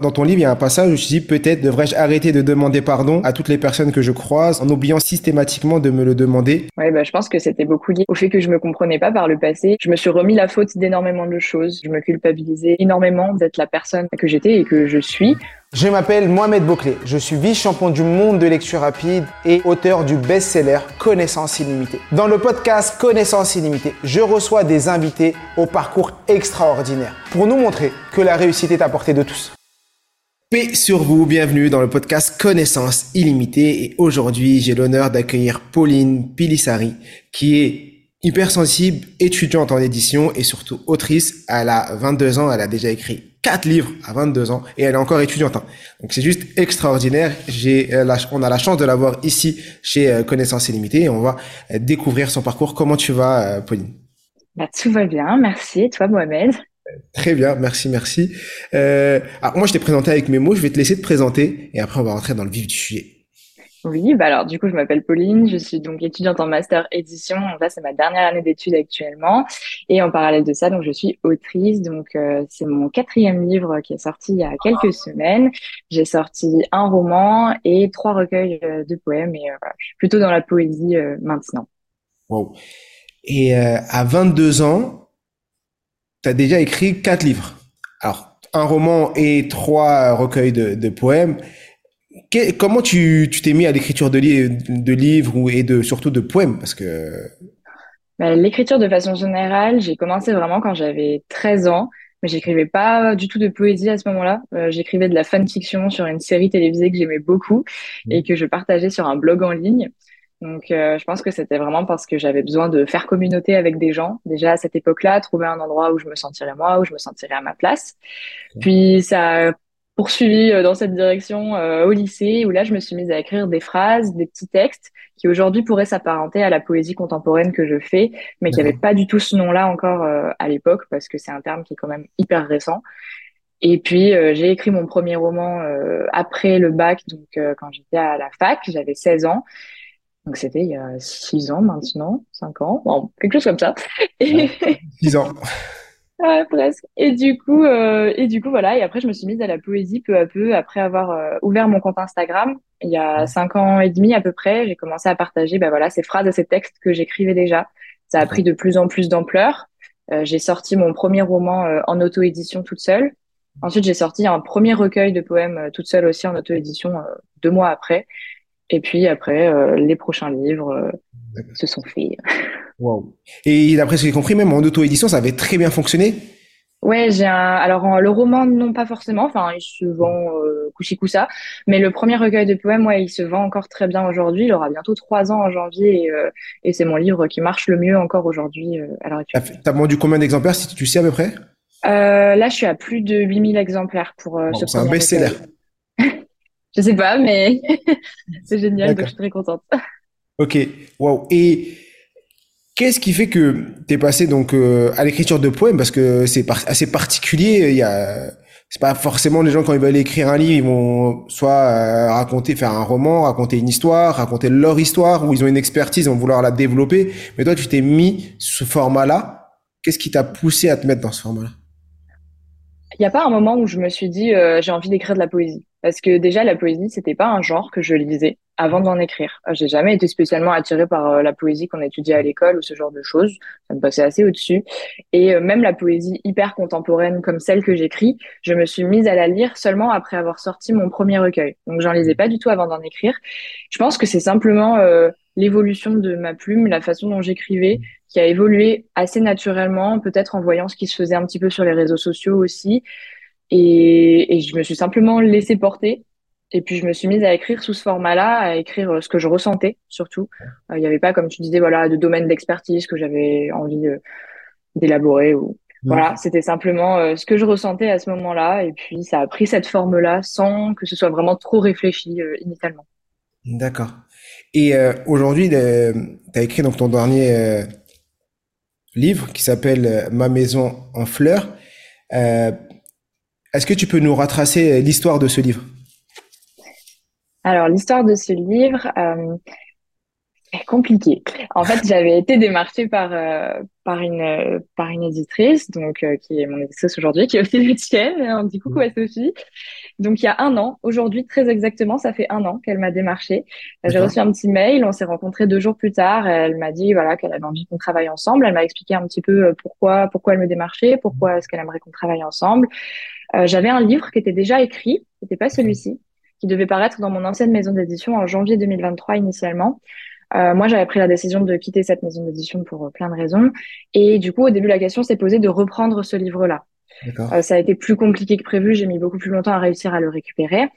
Dans ton livre, il y a un passage où je me suis dit peut-être devrais-je arrêter de demander pardon à toutes les personnes que je croise en oubliant systématiquement de me le demander. Ouais, bah, je pense que c'était beaucoup lié au fait que je me comprenais pas par le passé. Je me suis remis la faute d'énormément de choses. Je me culpabilisais énormément d'être la personne que j'étais et que je suis. Je m'appelle Mohamed Bouclé, je suis vice-champion du monde de lecture rapide et auteur du best-seller Connaissance illimitée. Dans le podcast Connaissance illimitée, je reçois des invités au parcours extraordinaire pour nous montrer que la réussite est à portée de tous. Paix sur vous, bienvenue dans le podcast Connaissance illimitée et aujourd'hui j'ai l'honneur d'accueillir Pauline Pilissari qui est hypersensible, étudiante en édition et surtout autrice. Elle a 22 ans, elle a déjà écrit 4 livres à 22 ans et elle est encore étudiante. Hein. Donc c'est juste extraordinaire. J'ai euh, on a la chance de l'avoir ici chez euh, Connaissance illimitée et on va euh, découvrir son parcours. Comment tu vas Pauline? Bah, Tout va bien, merci. Toi Mohamed? Très bien, merci, merci. Euh, alors moi, je t'ai présenté avec mes mots, je vais te laisser te présenter et après on va rentrer dans le vif du sujet. Oui, bah alors du coup, je m'appelle Pauline, je suis donc étudiante en master édition. Là, c'est ma dernière année d'études actuellement. Et en parallèle de ça, donc je suis autrice. Donc euh, c'est mon quatrième livre qui est sorti il y a quelques semaines. J'ai sorti un roman et trois recueils euh, de poèmes. Et voilà, je suis plutôt dans la poésie maintenant. Wow. Et à 22 ans, tu as déjà écrit quatre livres. Alors, un roman et trois recueils de, poèmes. comment tu t'es mis à l'écriture de, de, livres et de, surtout de poèmes? Parce que... Bah, l'écriture de façon générale, j'ai commencé vraiment quand j'avais 13 ans, mais j'écrivais pas du tout de poésie à ce moment-là. Euh, j'écrivais de la fanfiction sur une série télévisée que j'aimais beaucoup mmh. et que je partageais sur un blog en ligne. Donc, euh, je pense que c'était vraiment parce que j'avais besoin de faire communauté avec des gens. Déjà à cette époque-là, trouver un endroit où je me sentirais moi, où je me sentirais à ma place. Puis ça a poursuivi euh, dans cette direction euh, au lycée, où là, je me suis mise à écrire des phrases, des petits textes qui aujourd'hui pourraient s'apparenter à la poésie contemporaine que je fais, mais qui n'avaient pas du tout ce nom-là encore à l'époque, parce que c'est un terme qui est quand même hyper récent. Et puis, j'ai écrit mon premier roman après le bac, donc quand j'étais à la fac, j'avais 16 ans. Donc c'était il y a six ans maintenant, cinq ans, bon, quelque chose comme ça. Six ans. ouais, presque. Et du coup, euh, et du coup voilà. Et après, je me suis mise à la poésie peu à peu après avoir euh, ouvert mon compte Instagram il y a cinq ans et demi à peu près. J'ai commencé à partager, ben voilà, ces phrases et ces textes que j'écrivais déjà. Ça a pris de plus en plus d'ampleur. Euh, j'ai sorti mon premier roman en auto-édition toute seule. Ensuite, j'ai sorti un premier recueil de poèmes toute seule aussi en auto-édition deux mois après. Et puis après, euh, les prochains livres euh, se sont faits. Wow. Et d'après ce que j'ai compris, même en auto-édition, ça avait très bien fonctionné? Ouais, j'ai un. Alors le roman, non pas forcément. Enfin, il se vend euh, couchi-coussa. Mais le premier recueil de poèmes, ouais, il se vend encore très bien aujourd'hui. Il aura bientôt trois ans en janvier et, euh, et c'est mon livre qui marche le mieux encore aujourd'hui à l'heure actuelle. T'as vendu combien d'exemplaires, si tu sais à peu près? Là, je suis à plus de 8000 exemplaires pour ce C'est un best-seller. Je sais pas, mais c'est génial, donc je suis très contente. Ok, wow. Et qu'est-ce qui fait que tu es passé donc euh, à l'écriture de poèmes? Parce que c'est assez particulier. Il y a, c'est pas forcément les gens quand ils veulent écrire un livre, ils vont soit euh, raconter, faire un roman, raconter une histoire, raconter leur histoire, ou ils ont une expertise, ils vont vouloir la développer. Mais toi, tu t'es mis ce format-là. Qu'est-ce qui t'a poussé à te mettre dans ce format-là? Il n'y a pas un moment où je me suis dit euh, j'ai envie d'écrire de la poésie. Parce que déjà, la poésie, c'était pas un genre que je lisais avant d'en écrire. J'ai jamais été spécialement attirée par euh, la poésie qu'on étudiait à l'école ou ce genre de choses. Ça me passait assez au-dessus. Et euh, même la poésie hyper contemporaine comme celle que j'écris, je me suis mise à la lire seulement après avoir sorti mon premier recueil. Donc j'en lisais pas du tout avant d'en écrire. Je pense que c'est simplement euh, l'évolution de ma plume, la façon dont j'écrivais, qui a évolué assez naturellement, peut-être en voyant ce qui se faisait un petit peu sur les réseaux sociaux aussi. Et, et je me suis simplement laissé porter. Et puis je me suis mise à écrire sous ce format-là, à écrire euh, ce que je ressentais surtout. Euh, il n'y avait pas, comme tu disais, voilà, de domaine d'expertise que j'avais envie euh, d'élaborer ou voilà, c'était simplement ce que je ressentais à ce moment-là. Et puis ça a pris cette forme-là sans que ce soit vraiment trop réfléchi initialement. D'accord. Et aujourd'hui, tu as écrit donc ton dernier livre qui s'appelle Ma maison en fleurs. Est-ce que tu peux nous retracer euh, l'histoire de ce livre? Alors, l'histoire de ce livre, euh, Compliqué. En fait, j'avais été démarchée par euh, par une par une éditrice, donc qui est mon éditrice aujourd'hui, qui est aussi la tienne. On dit coucou à Sophie. Donc il y a un an, aujourd'hui très exactement, ça fait un an qu'elle m'a démarché. J'ai reçu un petit mail, on s'est rencontrés deux jours plus tard. Elle m'a dit voilà qu'elle avait envie qu'on travaille ensemble. Elle m'a expliqué un petit peu pourquoi pourquoi elle me démarchait, pourquoi est-ce qu'elle aimerait qu'on travaille ensemble. J'avais un livre qui était déjà écrit, c'était pas celui-ci, qui devait paraître dans mon ancienne maison d'édition en janvier 2023 initialement. Euh, moi, j'avais pris la décision de quitter cette maison d'édition pour euh, plein de raisons. Et du coup, au début, la question s'est posée de reprendre ce livre-là. Euh, ça a été plus compliqué que prévu. J'ai mis beaucoup plus longtemps à réussir à le récupérer.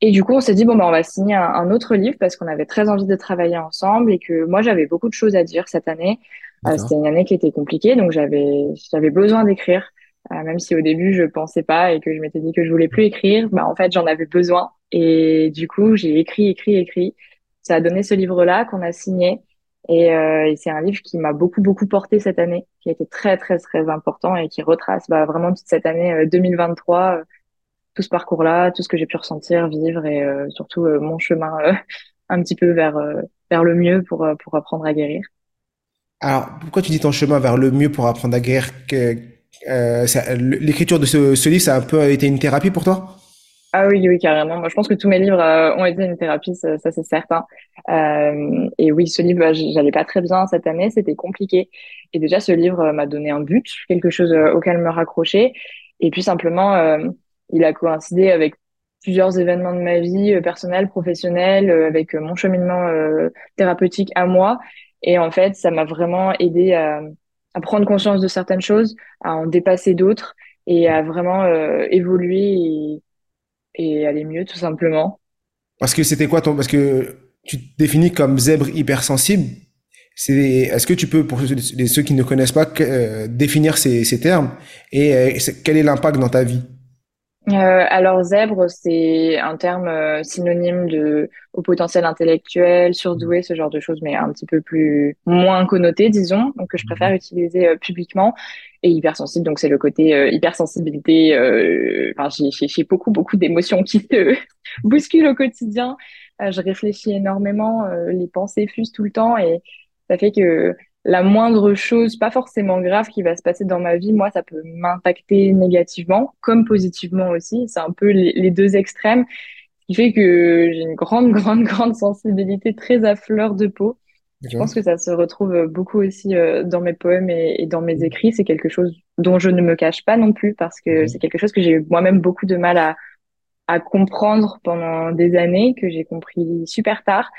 Et du coup, on s'est dit, bon, bah, on va signer un, autre livre parce qu'on avait très envie de travailler ensemble et que moi, j'avais beaucoup de choses à dire cette année. Euh, C'était une année qui était compliquée, donc j'avais, j'avais besoin d'écrire. Euh, même si au début, je pensais pas et que je m'étais dit que je voulais plus écrire, bah, en fait, j'en avais besoin. Et du coup, j'ai écrit, écrit, écrit ça a donné ce livre-là qu'on a signé. Euh, et, c'est un livre qui m'a beaucoup, beaucoup porté cette année, qui a été très, très, très important et qui retrace bah, vraiment toute cette année 2023, euh, euh, tout ce parcours-là, tout ce que j'ai pu ressentir, vivre et surtout mon chemin un petit peu vers, vers le mieux pour, pour apprendre à guérir. Alors, pourquoi tu dis ton chemin vers le mieux pour apprendre à guérir? L'écriture de ce, livre, ça a un peu été une thérapie pour toi? Ah oui, oui, carrément. Moi, je pense que tous mes livres euh, ont été une thérapie, ça, c'est certain. Euh, et oui, ce livre, bah, j'allais pas très bien cette année, c'était compliqué. Et déjà, ce livre euh, m'a donné un but, quelque chose auquel me raccrocher. Et puis simplement, il a coïncidé avec plusieurs événements de ma vie personnelle, professionnelle, avec mon cheminement thérapeutique à moi. Et en fait, ça m'a vraiment aidé à, à, prendre conscience de certaines choses, à en dépasser d'autres et à vraiment évoluer et aller mieux tout simplement. Parce que c'était quoi ton parce que tu te définis comme zèbre hypersensible. C'est est-ce que tu peux pour ceux qui ne connaissent pas euh, définir ces, ces, termes et euh, quel est l'impact dans ta vie? Euh, alors zèbre, c'est un terme euh, synonyme de au potentiel intellectuel, surdoué, ce genre de choses, mais un petit peu plus moins connoté, disons, donc que je préfère mhm. utiliser euh, publiquement. Et hypersensible, donc c'est le côté euh, hypersensibilité. Enfin, j'ai beaucoup beaucoup d'émotions qui se bousculent au quotidien. je réfléchis énormément, les pensées fusent tout le temps et ça fait que la moindre chose, pas forcément grave, qui va se passer dans ma vie, moi, ça peut m'impacter négativement, comme positivement aussi. C'est un peu les, deux extrêmes, ce qui fait que j'ai une grande, grande, grande sensibilité très à fleur de peau. Je pense que ça se retrouve beaucoup aussi euh, dans mes poèmes et, dans mes écrits. C'est quelque chose dont je ne me cache pas non plus parce que c'est quelque chose que j'ai eu moi-même beaucoup de mal à, à comprendre pendant des années, que j'ai compris super tard.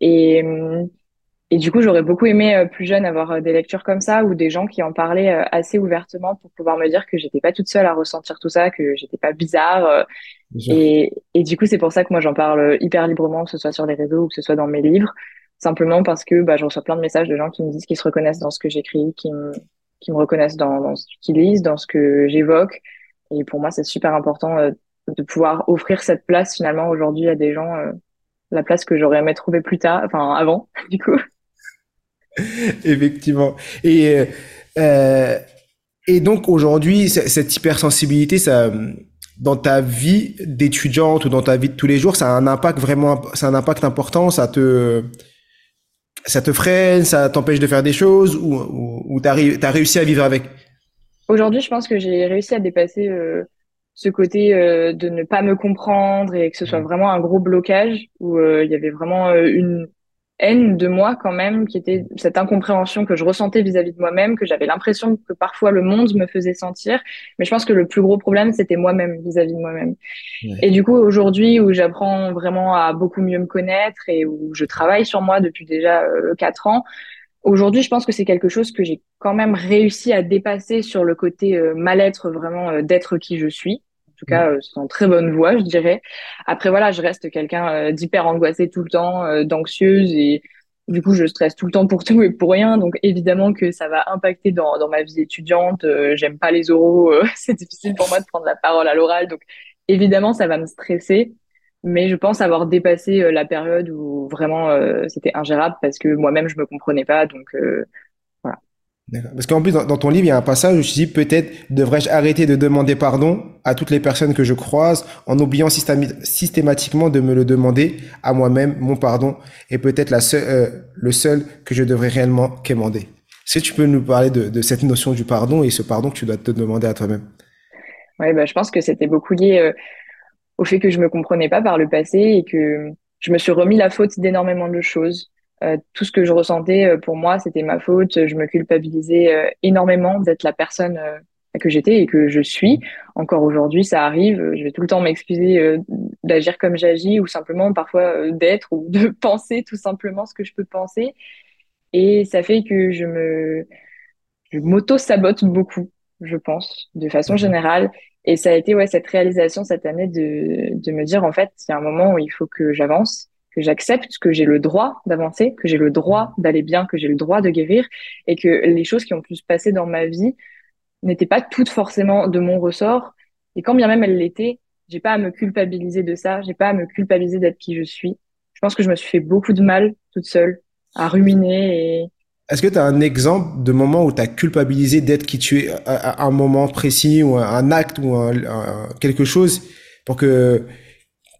Et, hum, et du coup, j'aurais beaucoup aimé euh, plus jeune avoir euh, des lectures comme ça ou des gens qui en parlaient euh, assez ouvertement pour pouvoir me dire que j'étais pas toute seule à ressentir tout ça, que j'étais pas bizarre. Et, et, du coup, c'est pour ça que moi j'en parle hyper librement, que ce soit sur les réseaux ou que ce soit dans mes livres, simplement parce que bah, je reçois plein de messages de gens qui me disent qu'ils se reconnaissent dans ce que j'écris, qui me, qui me reconnaissent dans, dans ce qu'ils lisent, dans ce que j'évoque. Et pour moi, c'est super important de pouvoir offrir cette place finalement aujourd'hui à des gens, la place que j'aurais aimé trouver plus tard, enfin avant, du coup. Effectivement. Et, euh, euh, et donc aujourd'hui, cette hypersensibilité, ça, dans ta vie d'étudiante ou dans ta vie de tous les jours, ça a un impact vraiment, ça un impact important. Ça te, ça te freine, ça t'empêche de faire des choses ou, ou, ou t'as, as réussi à vivre avec? Aujourd'hui, je pense que j'ai réussi à dépasser euh, ce côté euh, de ne pas me comprendre et que ce soit mmh. vraiment un gros blocage où il y avait vraiment une haine de moi quand même, qui était cette incompréhension que je ressentais vis-à-vis de moi-même, que j'avais l'impression que parfois le monde me faisait sentir. Mais je pense que le plus gros problème, c'était moi-même vis-à-vis de moi-même. Et du coup, aujourd'hui, où j'apprends vraiment à beaucoup mieux me connaître et où je travaille sur moi depuis déjà euh, quatre ans, Aujourd'hui, je pense que c'est quelque chose que j'ai quand même réussi à dépasser sur le côté euh, mal-être vraiment euh, d'être qui je suis tout cas, euh, c'est en très bonne voie, je dirais. Après, voilà, je reste quelqu'un euh, d'hyper angoissé tout le temps, euh, d'anxieuse et du coup, je stresse tout le temps pour tout et pour rien. Donc, évidemment que ça va impacter dans, dans ma vie étudiante. J'aime pas les oraux. c'est difficile pour moi de prendre la parole à l'oral. Donc, évidemment, ça va me stresser. Mais je pense avoir dépassé la période où vraiment c'était ingérable parce que moi-même, je me comprenais pas. Donc, voilà. Parce qu'en plus, dans, ton livre, il y a un passage où je dis peut-être devrais-je arrêter de demander pardon à toutes les personnes que je croise en oubliant systématiquement de me le demander à moi-même, mon pardon, est peut-être la seule, euh, le seul que je devrais réellement quémander. Si tu peux nous parler de, cette notion du pardon et ce pardon que tu dois te demander à toi-même? Oui, bah, je pense que c'était beaucoup lié euh, au fait que je me comprenais pas par le passé et que je me suis remis la faute d'énormément de choses. Euh, tout ce que je ressentais euh, pour moi, c'était ma faute. Je me culpabilisais euh, énormément d'être la personne que j'étais et que je suis. Encore aujourd'hui, ça arrive. Je vais tout le temps m'excuser d'agir comme j'agis ou simplement parfois d'être ou de penser tout simplement ce que je peux penser. Et ça fait que je me, je m'auto-sabote beaucoup, je pense, de façon mhm. générale. Et ça a été ouais cette réalisation cette année de, de me dire en fait, il y a un moment où il faut que j'avance que j'accepte que j'ai le droit d'avancer, que j'ai le droit d'aller bien, que j'ai le droit de guérir et que les choses qui ont pu se passer dans ma vie n'étaient pas toutes forcément de mon ressort. Et quand bien même elles l'étaient, j'ai pas à me culpabiliser de ça, j'ai pas à me culpabiliser d'être qui je suis. Je pense que je me suis fait beaucoup de mal toute seule à ruminer est-ce que tu as un exemple de moment où tu as culpabilisé d'être qui tu es à, un moment précis ou un acte ou quelque chose pour que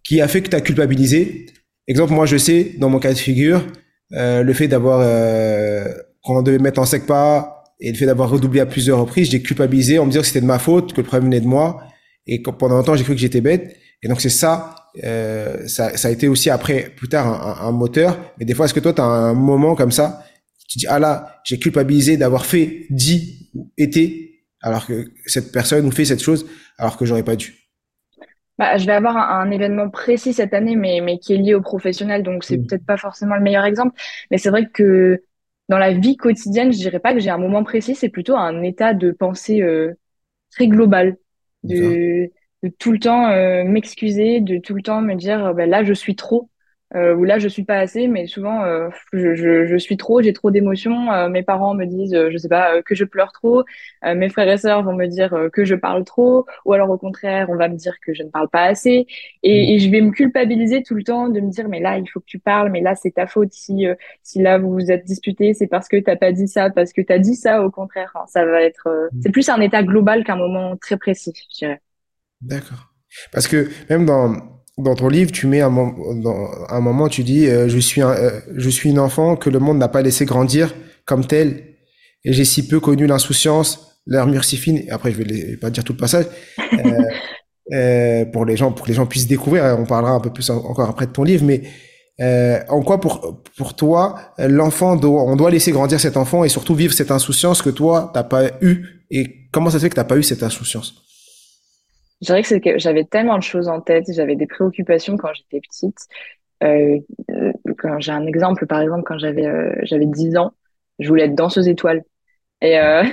qui a fait que tu as culpabilisé Exemple, moi, je sais, dans mon cas de figure, euh, le fait d'avoir, euh, quand on devait mettre en sec pas et le fait d'avoir redoublé à plusieurs reprises, j'ai culpabilisé en me disant que c'était de ma faute, que le problème venait de moi. Et pendant longtemps, j'ai cru que j'étais bête. Et donc, c'est ça, euh, ça, a été aussi après, plus tard, un, un moteur. Mais des fois, est-ce que toi, tu as un moment comme ça, tu dis, ah là, j'ai culpabilisé d'avoir fait, dit ou été, alors que cette personne ou fait cette chose, alors que j'aurais pas dû? Bah, je vais avoir un, événement précis cette année, mais, mais qui est lié au professionnel, donc c'est peut-être pas forcément le meilleur exemple. Mais c'est vrai que dans la vie quotidienne, je dirais pas que j'ai un moment précis, c'est plutôt un état de pensée euh, très global, de, de tout le temps euh, m'excuser, de tout le temps me dire, bah, là, je suis trop euh, où là je suis pas assez, mais souvent euh, je, je, je, suis trop, j'ai trop d'émotions. Euh, mes parents me disent, euh, je sais pas, que je pleure trop. mes frères et sœurs vont me dire que je parle trop, ou alors au contraire, on va me dire que je ne parle pas assez. Et, mmh. et, je vais me culpabiliser tout le temps de me dire, mais là il faut que tu parles, mais là c'est ta faute. Si si là vous vous êtes disputé, c'est parce que t'as pas dit ça, parce que t'as dit ça. Au contraire, ça va être, mmh. c'est plus un état global qu'un moment très précis, je dirais. D'accord. Parce que même dans dans ton livre, tu mets un, dans un moment, tu dis euh, je suis un, euh, je suis une enfant que le monde n'a pas laissé grandir comme tel, et j'ai si peu connu l'insouciance, l'armure si fine. Après, je vais, pas dire tout le passage euh, euh, pour les gens, pour que les gens puissent découvrir. On parlera un peu plus encore après de ton livre, mais en quoi pour pour toi, l'enfant doit, on doit laisser grandir cet enfant et surtout vivre cette insouciance que toi t'as pas eu? Et comment ça se fait que t'as pas eu cette insouciance? Je dirais que que j'avais tellement de choses en tête, j'avais des préoccupations quand j'étais petite. Euh, j'ai un exemple, par exemple, quand j'avais euh, j'avais 10 ans, je voulais être danseuse étoile. Et euh,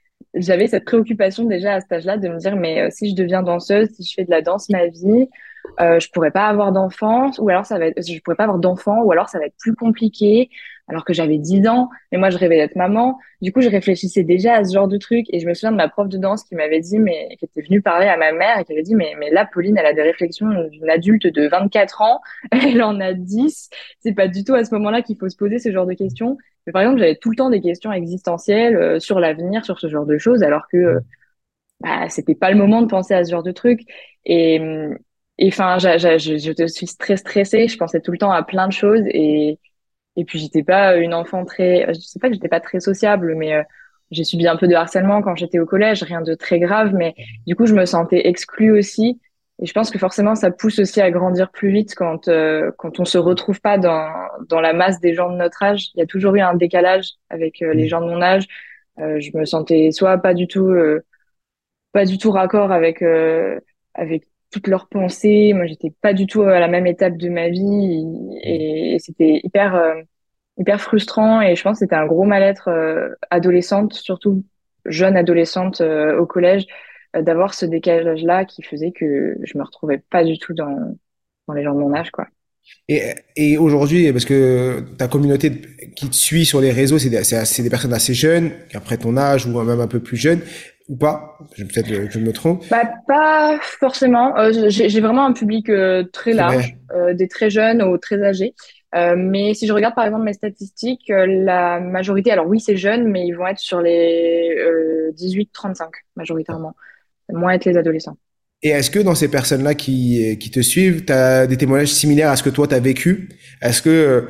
j'avais cette préoccupation déjà à cet âge-là de me dire, mais euh, si je deviens danseuse, si je fais de la danse ma vie, euh, je pourrais pas avoir d'enfants, ou alors ça va être, je pourrais pas avoir d'enfants, ou alors ça va être plus compliqué alors que j'avais 10 ans, mais moi je rêvais d'être maman. Du coup, je réfléchissais déjà à ce genre de truc et je me souviens de ma prof de danse qui m'avait dit, mais qui était venue parler à ma mère et qui avait dit, mais, mais là, Pauline, elle a des réflexions d'une adulte de 24 ans, elle en a 10. C'est pas du tout à ce moment-là qu'il faut se poser ce genre de questions. Mais par exemple, j'avais tout le temps des questions existentielles euh, sur l'avenir, sur ce genre de choses, alors que euh, bah, c'était pas le moment de penser à ce genre de trucs. Et enfin, je suis très stressée, je pensais tout le temps à plein de choses et et puis j'étais pas une enfant très, je sais pas que j'étais pas très sociable, mais euh, j'ai subi un peu de harcèlement quand j'étais au collège, rien de très grave, mais du coup je me sentais exclue aussi. Et je pense que forcément ça pousse aussi à grandir plus vite quand euh, quand on se retrouve pas dans dans la masse des gens de notre âge. Il y a toujours eu un décalage avec euh, les mmh. gens de mon âge. je me sentais soit pas du tout pas du tout raccord avec avec toutes leurs pensées. Moi, j'étais pas du tout à la même étape de ma vie et, c'était hyper euh, hyper frustrant et je pense que c'était un gros mal-être euh, adolescente, surtout jeune adolescente euh, au collège, d'avoir ce décalage-là qui faisait que je me retrouvais pas du tout dans dans les gens de mon âge, quoi. Et, et aujourd'hui, parce que ta communauté qui te suit sur les réseaux, c'est des, des personnes assez jeunes, après ton âge ou même un peu plus jeunes ou pas Peut-être que je me trompe. Bah, pas forcément. Euh, j'ai vraiment un public euh, très large, euh, des très jeunes aux très âgés. Mais si je regarde par exemple mes statistiques, la majorité, alors oui, c'est jeune, mais ils vont être sur les 18-35 majoritairement, moins être les adolescents. Et est-ce que dans ces personnes-là qui, qui te suivent, tu as des témoignages similaires à ce que toi, tu as vécu? Est-ce que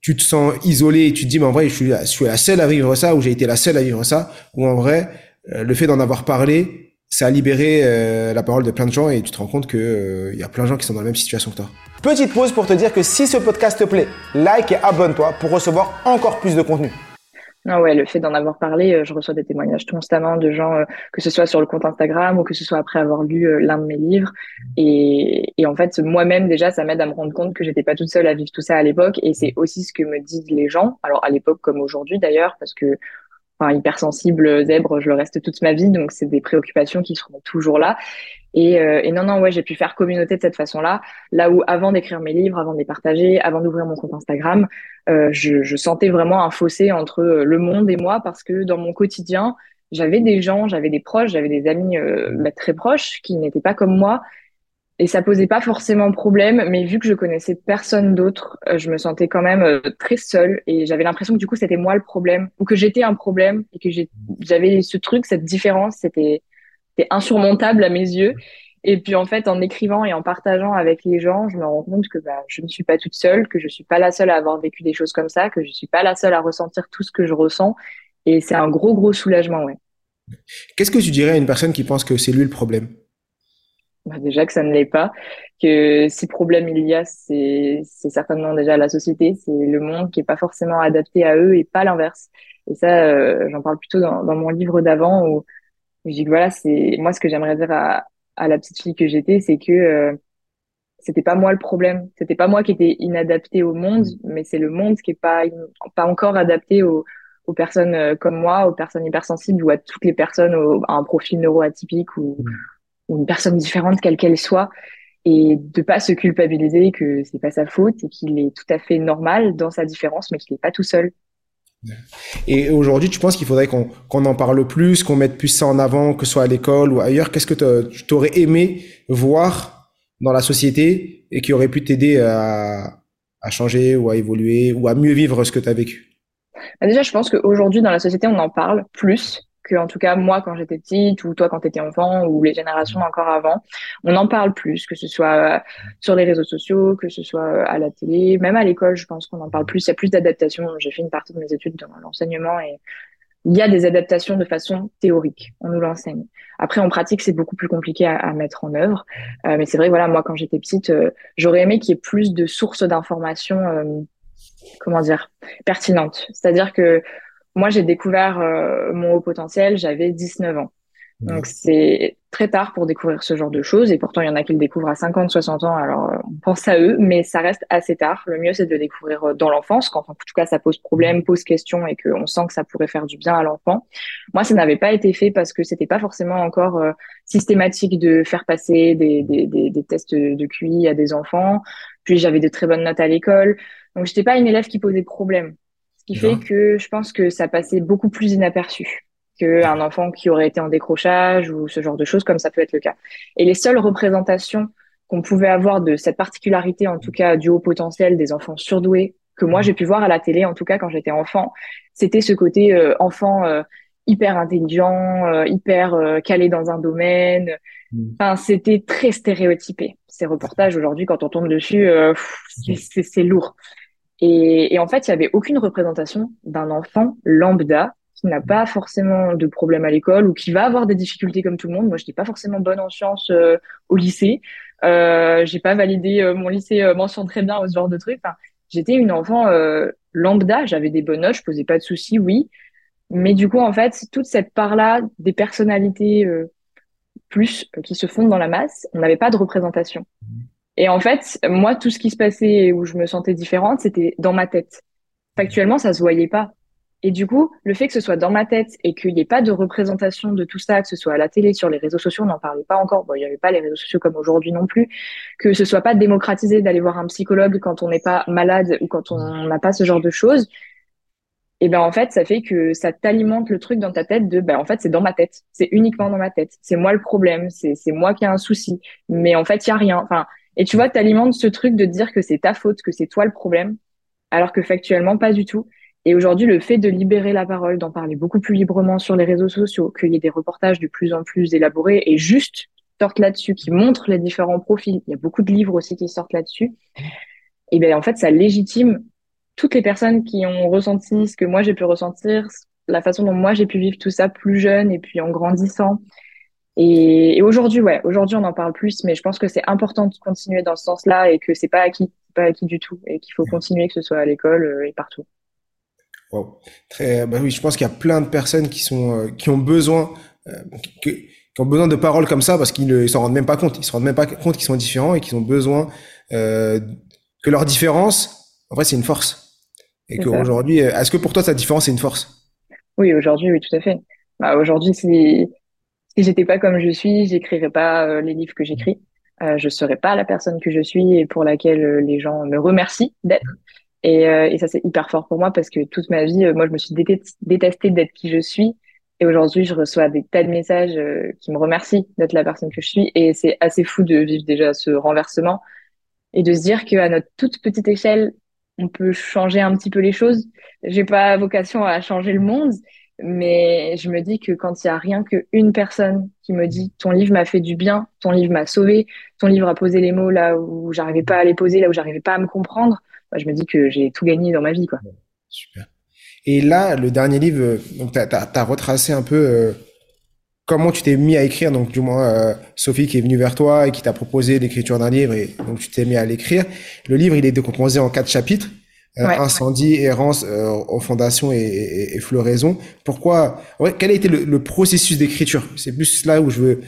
tu te sens isolé et tu te dis, mais en vrai, je suis, je suis la seule à vivre ça ou j'ai été la seule à vivre ça Ou en vrai, le fait d'en avoir parlé, ça a libéré euh, la parole de plein de gens et tu te rends compte qu'il euh, y a plein de gens qui sont dans la même situation que toi. Petite pause pour te dire que si ce podcast te plaît, like et abonne-toi pour recevoir encore plus de contenu. Non, ouais, le fait d'en avoir parlé, euh, je reçois des témoignages constamment de gens, que ce soit sur le compte Instagram ou que ce soit après avoir lu l'un de mes livres. Et, et en fait, moi-même, déjà, ça m'aide à me rendre compte que j'étais pas toute seule à vivre tout ça à l'époque. Et c'est aussi ce que me disent les gens. Alors, à l'époque comme aujourd'hui d'ailleurs, parce que enfin, hypersensible, zèbre, je le reste toute ma vie, donc c'est des préoccupations qui seront toujours là. Et, euh, et non, non, ouais, j'ai pu faire communauté de cette façon-là. Là où avant d'écrire mes livres, avant de les partager, avant d'ouvrir mon compte Instagram, euh, je, je, sentais vraiment un fossé entre euh, le monde et moi parce que dans mon quotidien, j'avais des gens, j'avais des proches, j'avais des amis euh, bah, très proches qui n'étaient pas comme moi et ça posait pas forcément problème, mais vu que je connaissais personne d'autre, euh, je me sentais quand même euh, très seule et j'avais l'impression que du coup c'était moi le problème ou que j'étais un problème et que j'avais ce truc, cette différence, c'était insurmontable à mes yeux. Et puis en fait, en écrivant et en partageant avec les gens, je me rends compte que bah, je ne suis pas toute seule, que je suis pas la seule à avoir vécu des choses comme ça, que je suis pas la seule à ressentir tout ce que je ressens. Et c'est un gros gros soulagement, ouais. Qu'est-ce que tu dirais à une personne qui pense que c'est lui le problème? Bah déjà que ça ne l'est pas, que si problème il y a, c'est certainement déjà la société, c'est le monde qui est pas forcément adapté à eux et pas l'inverse. Et ça, euh, j'en parle plutôt dans, dans mon livre d'avant où je dis que voilà, c'est moi ce que j'aimerais dire à, à la petite fille que j'étais, c'est que euh, c'était pas moi le problème, c'était pas moi qui étais inadapté au monde, mais c'est le monde qui est pas pas encore adapté aux, aux personnes euh, comme moi, aux personnes hypersensibles ou à toutes les personnes à un profil neuroatypique ou mmh ou une personne différente, quelle qu'elle soit, et de pas se culpabiliser que c'est pas sa faute et qu'il est tout à fait normal dans sa différence, mais qu'il n'est pas tout seul. Et aujourd'hui, tu penses qu'il faudrait qu'on en parle plus, qu'on mette plus ça en avant, que ce soit à l'école ou ailleurs? Qu'est-ce que tu t'aurais aimé voir dans la société et qui aurait pu t'aider à, à, changer ou à évoluer ou à mieux vivre ce que tu as vécu? Bah, Déjà, je pense qu'aujourd'hui, dans la société, on en parle plus que en tout cas moi quand j'étais petite ou toi quand tu étais enfant ou les générations encore avant, on en parle plus, que ce soit euh, sur les réseaux sociaux, que ce soit euh, à la télé, même à l'école, je pense qu'on en parle plus. Il y a plus d'adaptation. J'ai fait une partie de mes études dans l'enseignement et il y a des adaptations de façon théorique. On nous l'enseigne. Après, en pratique, c'est beaucoup plus compliqué à, mettre en œuvre. Euh, mais c'est vrai, voilà, moi, quand j'étais petite, j'aurais aimé qu'il y ait plus de sources d'informations, comment dire, pertinentes. C'est-à-dire que moi, j'ai découvert euh, mon haut potentiel, j'avais 19 ans. Donc c'est très tard pour découvrir ce genre de choses et pourtant il y en a qui le découvrent à 50, 60 ans, alors euh, on pense à eux, mais ça reste assez tard. Le mieux c'est de le découvrir euh, dans l'enfance, quand en tout cas ça pose problème, pose question et qu'on sent que ça pourrait faire du bien à l'enfant. Moi ça n'avait pas été fait parce que c'était pas forcément encore systématique de faire passer des, des, des, des, tests de QI à des enfants. Puis j'avais de très bonnes notes à l'école, donc j'étais pas une élève qui posait problème. Ce qui fait que je pense que ça passait beaucoup plus inaperçu qu'un enfant qui aurait été en décrochage ou ce genre de choses, comme ça peut être le cas. Et les seules représentations qu'on pouvait avoir de cette particularité, en tout cas du haut potentiel des enfants surdoués, que moi j'ai pu voir à la télé, en tout cas quand j'étais enfant, c'était ce côté euh, enfant euh, hyper intelligent, euh, hyper calé dans un domaine. Mm. Enfin, c'était très stéréotypé. Ces reportages aujourd'hui, quand on tombe dessus, c'est lourd. Et, en fait, il y avait aucune représentation d'un enfant lambda qui n'a pas forcément de problème à l'école ou qui va avoir des difficultés comme tout le monde. Moi, je n'étais pas forcément bonne en sciences euh, au lycée. Euh, j'ai pas validé euh, mon lycée mention très bien ou ce genre de. Enfin, j'étais une enfant lambda. J'avais des bonnes notes, je posais pas de soucis, oui. Mais du coup, en fait, toute cette part-là des personnalités plus qui se fondent dans la masse, on n'avait pas de représentation. Et en fait, moi, tout ce qui se passait où je me sentais différente, c'était dans ma tête. Factuellement, ça se voyait pas. Et du coup, le fait que ce soit dans ma tête et qu'il n'y ait pas de représentation de tout ça, que ce soit à la télé, sur les réseaux sociaux, on n'en parlait pas encore. Bon, il n'y avait pas les réseaux sociaux comme aujourd'hui non plus. Que ce soit pas démocratisé d'aller voir un psychologue quand on n'est pas malade ou quand on n'a pas ce genre de choses. Et ben en fait, ça fait que ça t'alimente le truc dans ta tête de ben en fait c'est dans ma tête, c'est uniquement dans ma tête, c'est moi le problème, c'est c'est moi qui ai un souci, mais en fait il y a rien. Enfin et tu vois, tu alimentes ce truc de dire que c'est ta faute, que c'est toi le problème. alors que factuellement, pas du tout. Et aujourd'hui, le fait de libérer la parole, d'en parler beaucoup plus librement sur les réseaux sociaux, qu'il y ait des reportages de plus en plus élaborés et juste sortent là-dessus, qui montrent les différents profils, il y a beaucoup de livres aussi qui sortent là-dessus, et bien en fait, ça légitime toutes les personnes qui ont ressenti ce que moi j'ai pu ressentir, la façon dont moi j'ai pu vivre tout ça plus jeune et puis en grandissant. Et, aujourd'hui, ouais, aujourd'hui on en parle plus, mais je pense que c'est important de continuer dans ce sens-là et que c'est pas acquis, pas acquis du tout, et qu'il faut continuer, que ce soit à l'école euh, et partout. Très, bah oui, je pense qu'il y a plein de personnes qui sont, euh, qui ont besoin, euh, qui ont besoin de paroles comme ça parce qu'ils ne s'en rendent même pas compte. Ils se rendent même pas compte qu'ils sont différents et qu'ils ont besoin euh, que leur différence, en vrai, c'est une force. Et qu'aujourd'hui, est-ce que pour toi, ta différence, c'est une force? Oui, aujourd'hui, oui, tout à fait. Bah, aujourd'hui, si, si j'étais pas comme je suis, j'écrirais pas les livres que j'écris. Euh, je serais pas la personne que je suis et pour laquelle les gens me remercient d'être. Et, euh, et ça, c'est hyper fort pour moi parce que toute ma vie, euh, moi, je me suis détestée d'être qui je suis. Et aujourd'hui, je reçois des tas de messages euh, qui me remercient d'être la personne que je suis. Et c'est assez fou de vivre déjà ce renversement et de se dire qu'à notre toute petite échelle, on peut changer un petit peu les choses. J'ai pas vocation à changer le monde, mais je me dis que quand il y a rien qu'une personne qui me dit ton livre m'a fait du bien, ton livre m'a sauvé, ton livre a posé les mots là où j'arrivais pas à les poser, là où j'arrivais pas à me comprendre, je me dis que j'ai tout gagné dans ma vie, quoi. Super. Et là, le dernier livre, euh, tu as, retracé un peu euh, comment tu t'es mis à écrire. Donc, du moins, euh, Sophie qui est venue vers toi et qui t'a proposé l'écriture d'un livre, et donc tu t'es mis à l'écrire. Le livre, il est décomposé en quatre chapitres. Incendie, errance, aux fondations et, floraison. Pourquoi ouais, Quel a été le, processus d'écriture? C'est plus là où je veux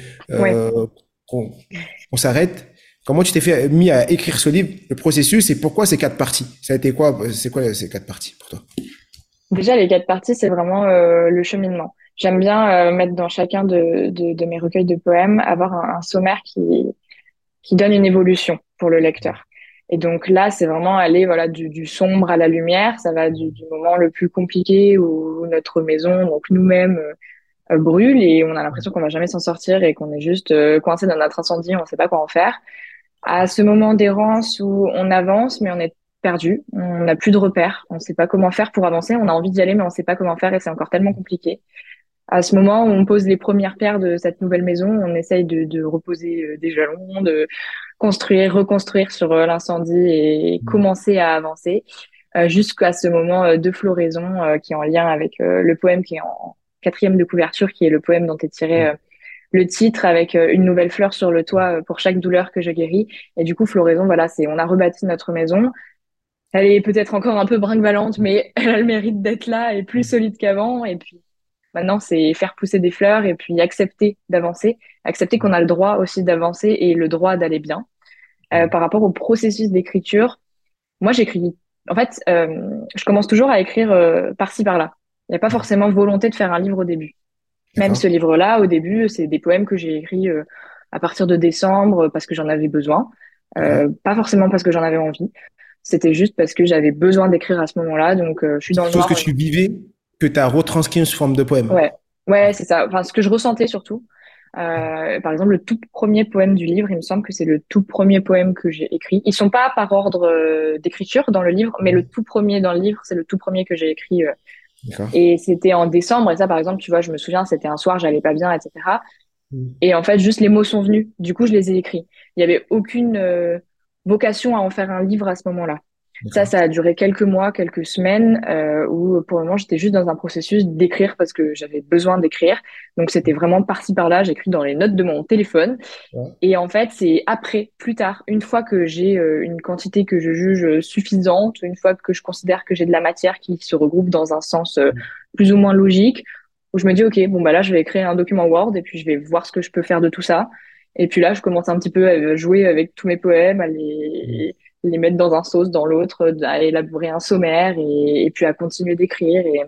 qu'on s'arrête. Comment tu t'es fait mis à écrire ce livre, le processus et pourquoi ces quatre parties? Ça a été quoi? C'est quoi ces quatre parties pour toi? Déjà, les quatre parties, c'est vraiment euh, le cheminement. J'aime bien euh, mettre dans chacun de, de, de, mes recueils de poèmes avoir un, sommaire qui qui donne une évolution pour le lecteur. Et donc là, c'est vraiment aller voilà du, du, sombre à la lumière. Ça va du, moment le plus compliqué où notre maison, donc nous-mêmes, euh, brûle et on a l'impression qu'on va jamais s'en sortir et qu'on est juste coincé dans notre incendie, on ne sait pas quoi en faire à ce moment d'errance où on avance, mais on est perdu, on n'a plus de repères, on ne sait pas comment faire pour avancer, on a envie d'y aller, mais on ne sait pas comment faire et c'est encore tellement compliqué. À ce moment où on pose les premières pierres de cette nouvelle maison, on essaye de, de reposer euh, des jalons, de construire, reconstruire sur euh, l'incendie et mmh. commencer à avancer euh, jusqu'à ce moment de floraison qui est en lien avec le poème qui est en quatrième de couverture, qui est le poème dont est tiré mmh le titre avec une nouvelle fleur sur le toit pour chaque douleur que je guéris. Et du coup, floraison, voilà, c'est on a rebâti notre maison. Elle est peut-être encore un peu brinque mais elle a le mérite d'être là et plus solide qu'avant. Et puis maintenant, c'est faire pousser des fleurs et puis accepter d'avancer, accepter qu'on a le droit aussi d'avancer et le droit d'aller bien. Euh, par rapport au processus d'écriture, moi j'écris. En fait, je commence toujours à écrire par-ci par-là. Il n'y a pas forcément volonté de faire un livre au début. Même ce livre-là, au début, c'est des poèmes que j'ai écrits euh, à partir de décembre parce que j'en avais besoin. Euh, pas forcément parce que j'en avais envie. C'était juste parce que j'avais besoin d'écrire à ce moment-là. Donc, euh, je suis dans le chose que tu vivais, que tu as retranscrit sous forme de poème. Ouais, ouais, c'est ça. Enfin, ce que je ressentais surtout. Euh, par exemple, le tout premier poème du livre, il me semble que c'est le tout premier poème que j'ai écrit. Ils sont pas par ordre d'écriture dans le livre, mais le tout premier dans le livre, c'est le tout premier que j'ai écrit et c'était en décembre, et ça, par exemple, tu vois, je me souviens, c'était un soir, j'allais pas bien, etc. Mm. Et en fait, juste les mots sont venus. Du coup, je les ai écrits. Il y avait aucune euh, vocation à en faire un livre à ce moment-là. Ça, ça a duré quelques mois, quelques semaines, euh, où pour le moment j'étais juste dans un processus d'écrire parce que j'avais besoin d'écrire. Donc c'était vraiment parti par là. J'écris dans les notes de mon téléphone. Et en fait, c'est après, plus tard, une fois que j'ai euh, une quantité que je juge suffisante, une fois que je considère que j'ai de la matière qui se regroupe dans un sens euh, plus ou moins logique, où je me dis ok, bon bah là je vais écrire un document Word et puis je vais voir ce que je peux faire de tout ça. Et puis là, je commence un petit peu à jouer avec tous mes poèmes, à les les mettre dans un sauce, dans l'autre, à élaborer un sommaire et, puis à continuer d'écrire. Et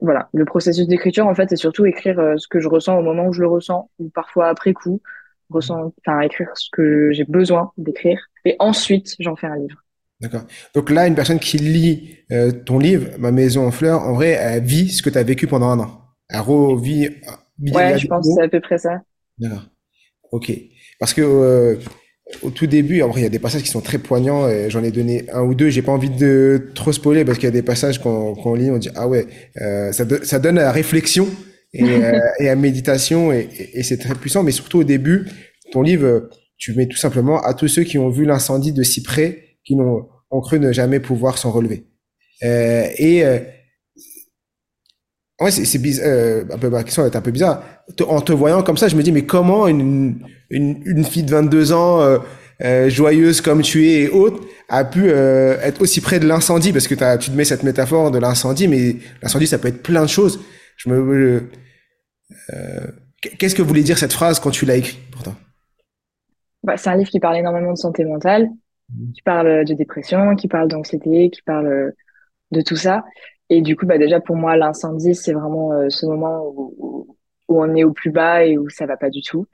voilà, le processus d'écriture, en fait, c'est surtout écrire euh, ce que je ressens au moment où je le ressens, ou parfois après coup, ressent, enfin, écrire ce que j'ai besoin d'écrire. Et ensuite, j'en fais un livre. D'accord. Donc là, une personne qui lit euh, ton livre, Ma maison en fleurs, en vrai, elle vit ce que tu as vécu pendant un an. Elle revit. Ouais, je pense que c'est à peu près ça. D'accord. Ok. Parce que euh, au tout début, après il y a des passages qui sont très poignants. J'en ai donné un ou deux. J'ai pas envie de trop spoiler parce qu'il y a des passages qu'on lit, on dit ah ouais, euh, ça, ça donne à la réflexion et, euh, et à méditation et, et, c'est très puissant. Mais surtout au début, ton livre, tu mets tout simplement à tous ceux qui ont vu l'incendie de si près, qui n'ont ont cru ne jamais pouvoir s'en relever. Euh, et euh, ouais, c'est bizarre. Euh, un peu ma question est un peu bizarre. En te voyant comme ça, je me dis mais comment une une, une fille de 22 ans euh, euh, joyeuse comme tu es et autre a pu être aussi près de l'incendie? Parce que as, tu te mets cette métaphore de l'incendie, mais l'incendie ça peut être plein de choses. Je me Qu'est-ce que voulait dire cette phrase quand tu l'as écrit pourtant bah, C'est un livre qui parle énormément de santé mentale, mmh. qui parle de dépression, qui parle d'anxiété, qui parle de tout ça. Et du coup, bah déjà pour moi, l'incendie, c'est vraiment ce moment où, où, on est au plus bas et où ça va pas du tout.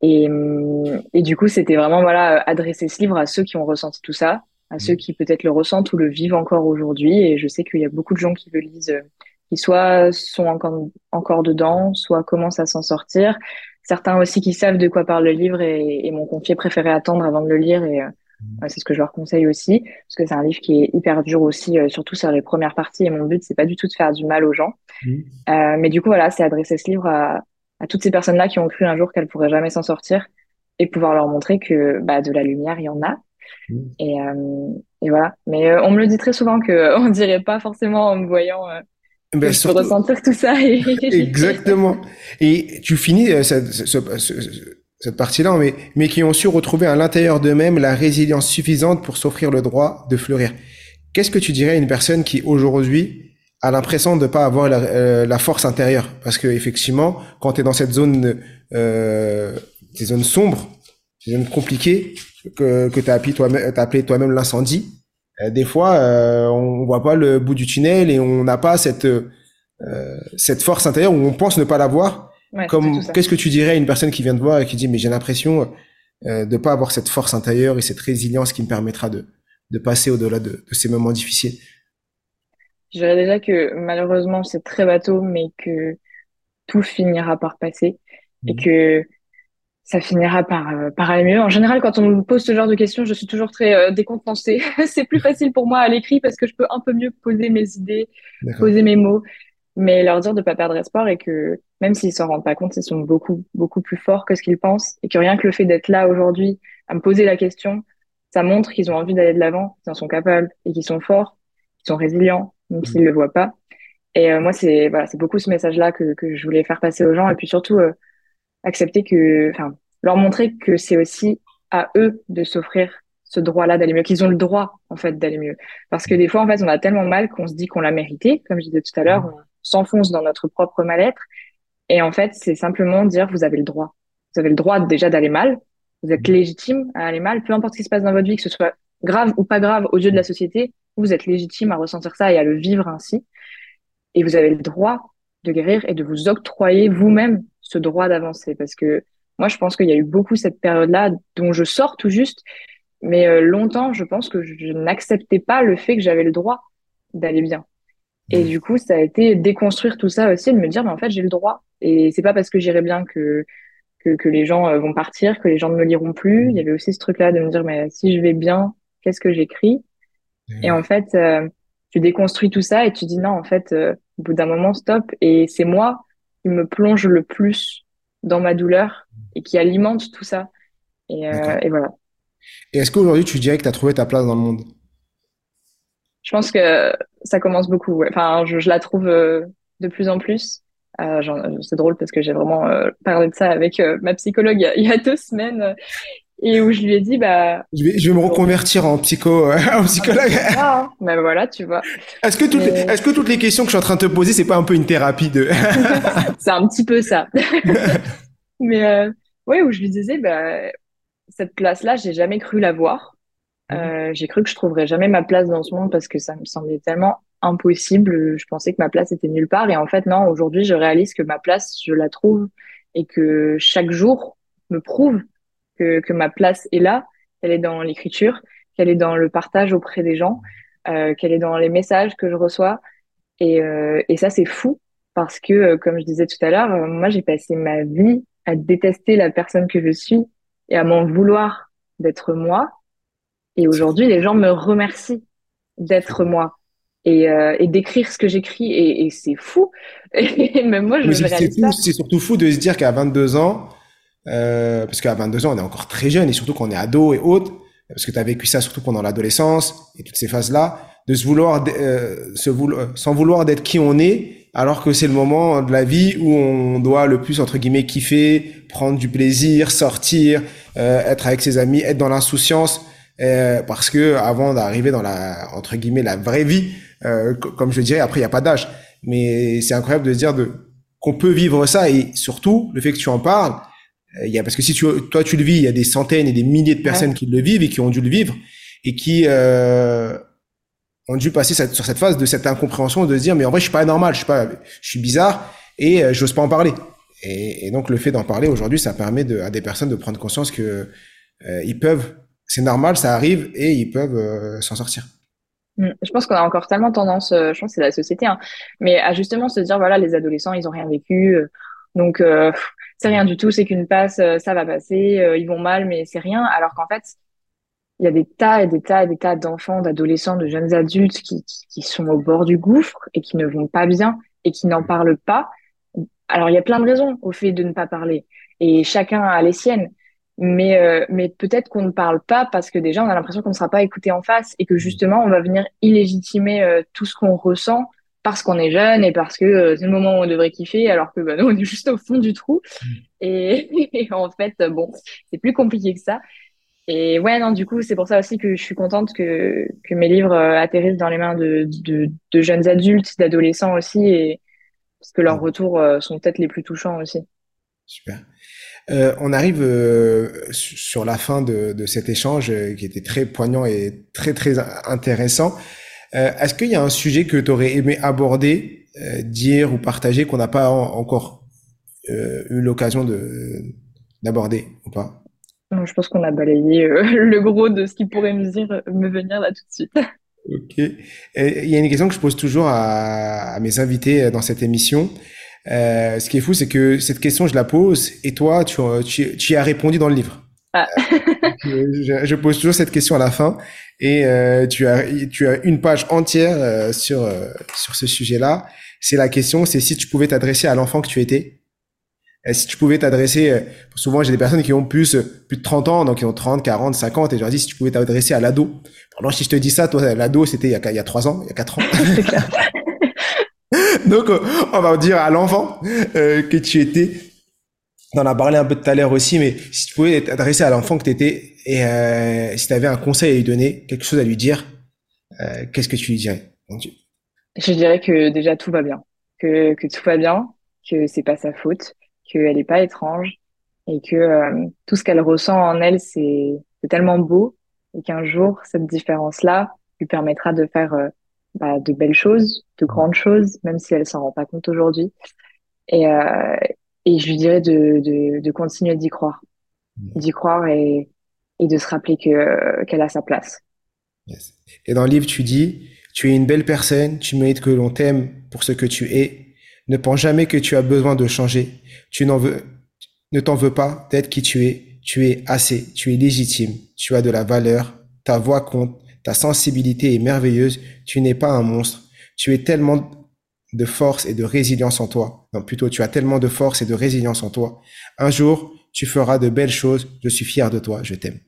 Et, et du coup, c'était vraiment voilà adresser ce livre à ceux qui ont ressenti tout ça, à ceux mmh. qui peut-être le ressentent ou le vivent encore aujourd'hui. Et je sais qu'il y a beaucoup de gens qui le lisent, euh, qui soit sont encore encore dedans, soit commencent à s'en sortir. Certains aussi qui savent de quoi parle le livre et, et m'ont confié préférer attendre avant de le lire. Et euh. C'est ce que je leur conseille aussi, parce que c'est un livre qui est hyper dur aussi, euh, surtout sur les premières parties. Et mon but, c'est pas du tout de faire du mal aux gens. Mmh. Euh, mais du coup, voilà, c'est adresser ce livre à, à toutes ces personnes-là qui ont cru un jour qu'elles pourraient jamais s'en sortir et pouvoir leur montrer que bah, de la lumière, il y en a. Mmh. Et, euh, et, voilà. Mais on me le dit très souvent que on dirait pas forcément en me voyant ben, ressentir tout ça. Et... Exactement. Et tu finis cette, cette partie-là, mais, mais qui ont su retrouver à l'intérieur d'eux-mêmes la résilience suffisante pour s'offrir le droit de fleurir. Qu'est-ce que tu dirais à une personne qui aujourd'hui a l'impression de pas avoir la, euh, la, force intérieure? Parce que effectivement quand tu es dans cette zone euh, des zones sombres des zones compliquées que que tu as appelé toi-même l'incendie euh, des fois euh, on voit pas le bout du tunnel et on n'a pas cette euh, cette force intérieure où on pense ne pas l'avoir qu'est-ce que tu dirais à une personne qui vient de voir et qui dit mais j'ai l'impression de pas avoir cette force intérieure et cette résilience qui me permettra de de passer au-delà de, de ces moments difficiles? Je dirais déjà que malheureusement, c'est très bateau, mais que tout finira par passer et mhm. que ça finira par, euh, par aller mieux. En général, quand on me pose ce genre de questions, je suis toujours très euh, décontenancée. c'est plus facile pour moi à l'écrit parce que je peux un peu mieux poser mes idées, poser mes mots, mais leur dire de pas perdre espoir et que même s'ils s'en rendent pas compte, ils sont beaucoup, beaucoup plus forts que ce qu'ils pensent et que rien que le fait d'être là aujourd'hui à me poser la question, ça montre qu'ils ont envie d'aller de l'avant, qu'ils en sont capables et qu'ils sont forts, qu'ils sont résilients même s'ils le voient pas. Et euh, moi, c'est voilà, c'est beaucoup ce message-là que, que je voulais faire passer aux gens, et puis surtout euh, accepter que, enfin, leur montrer que c'est aussi à eux de s'offrir ce droit-là d'aller mieux, qu'ils ont le droit en fait d'aller mieux. Parce que des fois, en fait, on a tellement mal qu'on se dit qu'on l'a mérité, comme je disais tout à l'heure, on s'enfonce dans notre propre mal-être. Et en fait, c'est simplement dire vous avez le droit. Vous avez le droit déjà d'aller mal. Vous êtes légitime à aller mal, peu importe ce qui se passe dans votre vie, que ce soit grave ou pas grave aux yeux de la société, vous êtes légitime à ressentir ça et à le vivre ainsi. Et vous avez le droit de guérir et de vous octroyer vous-même ce droit d'avancer. Parce que moi, je pense qu'il y a eu beaucoup cette période-là dont je sors tout juste. Mais euh, longtemps, je pense que je, n'acceptais pas le fait que j'avais le droit d'aller bien. Et du coup, ça a été déconstruire tout ça aussi, de me dire, mais en fait, j'ai le droit. Et c'est pas parce que j'irai bien que, que, que les gens euh, vont partir, que les gens ne me liront plus. Il y avait aussi ce truc-là de me dire, mais si je vais bien, qu'est-ce que j'écris? Et en fait, euh, tu déconstruis tout ça et tu dis non, en fait, euh, au bout d'un moment, stop. Et c'est moi qui me plonge le plus dans ma douleur et qui alimente tout ça. Et, euh, et voilà. Et est-ce qu'aujourd'hui, tu dirais que tu as trouvé ta place dans le monde? Je pense que ça commence beaucoup. Enfin, je, je, la trouve de plus en plus. Euh, c'est drôle parce que j'ai vraiment parlé de ça avec ma psychologue il y, a, il y, a, deux semaines et où je lui ai dit bah je vais, je vais me reconvertir en psycho euh, en psychologue ah, bah voilà tu vois est-ce que toutes les, est-ce que toutes les questions que je suis en train de te poser c'est pas un peu une thérapie de c'est un petit peu ça mais euh, oui où je lui disais bah cette place là j'ai jamais cru l'avoir mmh. Euh, j'ai cru que je trouverais jamais ma place dans ce monde parce que ça me semblait tellement impossible je pensais que ma place était nulle part et en fait non aujourd'hui je réalise que ma place je la trouve et que chaque jour me prouve que, que ma place est là, qu'elle est dans l'écriture, qu'elle est dans le partage auprès des gens, euh, qu'elle est dans les messages que je reçois. Et, euh, et ça, c'est fou parce que, euh, comme je disais tout à l'heure, moi, j'ai passé ma vie à détester la personne que je suis et à m'en vouloir d'être moi. Et aujourd'hui, les gens me remercient d'être moi et, euh, et d'écrire ce que j'écris. Et, et c'est fou. Et même moi, je me. C'est surtout fou de se dire qu'à 22 ans, euh, parce qu'à 22 ans, on est encore très jeune et surtout qu'on est ado et autres, parce que tu as vécu ça surtout pendant l'adolescence et toutes ces phases-là, de se vouloir, euh, se vouloir, sans vouloir d'être qui on est, alors que c'est le moment de la vie où on doit le plus entre guillemets kiffer, prendre du plaisir, sortir, euh, être avec ses amis, être dans l'insouciance, euh, parce que avant d'arriver dans la entre guillemets la vraie vie, euh, comme je dirais, après il y a pas d'âge, mais c'est incroyable de se dire de qu'on peut vivre ça et surtout le fait que tu en parles, euh, il y a parce que si tu toi tu le vis, il y a des centaines et des milliers de personnes qui le vivent et qui ont dû le vivre et qui euh, ont dû passer sur cette phase de cette incompréhension de se dire mais en vrai je suis pas normal, je suis pas, je suis bizarre et euh, j'ose pas en parler. Et, et donc le fait d'en parler aujourd'hui, ça permet de, à des personnes de prendre conscience que euh, ils peuvent, c'est normal, ça arrive et ils peuvent euh, s'en sortir. Mm. Je pense qu'on a encore tellement tendance, euh, je pense que c'est la société, hein, mais à justement se dire voilà les adolescents ils ont rien vécu, donc c'est rien du tout, c'est qu'une passe, ça va passer, ils vont mal mais c'est rien, alors qu'en fait il y a des tas et des tas et des tas d'enfants, d'adolescents, de jeunes adultes qui, qui, sont au bord du gouffre et qui ne vont pas bien et qui n'en parlent pas. Alors, il y a plein de raisons au fait de ne pas parler et chacun a les siennes. Mais, euh, mais peut-être qu'on ne parle pas parce que déjà, on a l'impression qu'on ne sera pas écouté en face et que justement, on va venir illégitimer euh, tout ce qu'on ressent parce qu'on est jeune et parce que euh, c'est le moment où on devrait kiffer alors que bah, nous, on est juste au fond du trou. Mmh. Et, et en fait, bon, c'est plus compliqué que ça. Et ouais, non, du coup, c'est pour ça aussi que je suis contente que, que mes livres euh, atterrissent dans les mains de, de, de jeunes adultes, d'adolescents aussi, et parce que leurs retours euh, sont peut-être les plus touchants aussi. Super. Euh, on arrive euh, sur la fin de, de cet échange euh, qui était très poignant et très très intéressant. Est-ce qu'il y a un sujet que tu aurais aimé aborder, dire ou partager qu'on n'a pas encore eu l'occasion de d'aborder ou pas? Je pense qu'on a balayé le gros de ce qui pourrait me, dire, me venir là tout de suite. Ok. Il y a une question que je pose toujours à, mes invités dans cette émission. Euh, ce qui est fou, c'est que cette question, je la pose et toi, tu, tu, tu y as répondu dans le livre. Ah. je, je, pose toujours cette question à la fin et tu, as, tu as une page entière sur, sur ce sujet-là. C'est la question, c'est si tu pouvais t'adresser à l'enfant que tu étais, si tu pouvais t'adresser, euh, souvent j'ai des personnes qui ont plus, euh, plus de 30 ans, donc qui ont 30, 40, 50, et je leur dis si tu pouvais t'adresser à l'ado. Alors si je te dis ça, toi, l'ado, c'était il y a, il y a 3 ans, il y a 4 ans. donc euh, on va dire à l'enfant que tu étais. On en a parlé un peu tout à l'heure aussi, mais si tu pouvais t'adresser à l'enfant que tu étais, et euh, si tu avais un conseil à lui donner, quelque chose à lui dire, euh, qu'est-ce que tu lui dirais Je dirais que déjà tout va bien, que, que tout va bien, que c'est pas sa faute, qu'elle n'est pas étrange et que euh, tout ce qu'elle ressent en elle, c'est tellement beau et qu'un jour, cette différence-là lui permettra de faire euh, bah, de belles choses, de grandes choses, même si elle s'en rend pas compte aujourd'hui. Et, euh, et je lui dirais de, de, de continuer d'y croire, mmh. d'y croire et, et de se rappeler que qu'elle a sa place. Et dans le livre, tu dis, tu es une belle personne, tu mérites que l'on t'aime pour ce que tu es. Ne pense jamais que tu as besoin de changer. Tu n'en veux, ne t'en veux pas d'être qui tu es. Tu es assez. Tu es légitime. Tu as de la valeur. Ta voix compte. Ta sensibilité est merveilleuse. Tu n'es pas un monstre. Tu es tellement de force et de résilience en toi. Non, plutôt, tu as tellement de force et de résilience en toi. Un jour, tu feras de belles choses. Je suis fier de toi. Je t'aime.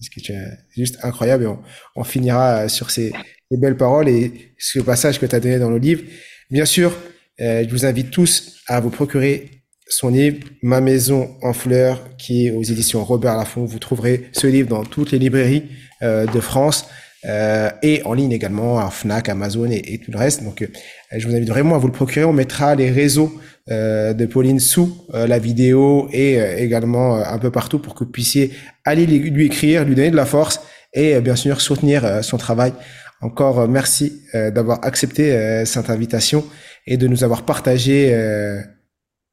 C'est juste incroyable. On, finira sur ces, belles paroles et ce passage que tu as donné dans le livre. Bien sûr, euh, je vous invite tous à vous procurer son livre Ma maison en fleurs qui est aux éditions Robert Laffont. Vous trouverez ce livre dans toutes les librairies euh, de France euh, et en ligne également à Fnac, Amazon et, tout le reste. Donc euh, je vous invite vraiment à vous le procurer. On mettra les réseaux euh, de Pauline sous euh, la vidéo et également un peu partout pour que vous puissiez aller lui écrire, lui donner de la force et bien sûr soutenir son travail. Encore merci d'avoir accepté cette invitation et de nous avoir partagé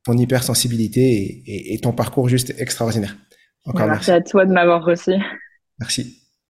ton hypersensibilité et, et, ton parcours juste extraordinaire. Encore merci. Merci à toi de m'avoir reçu. Merci.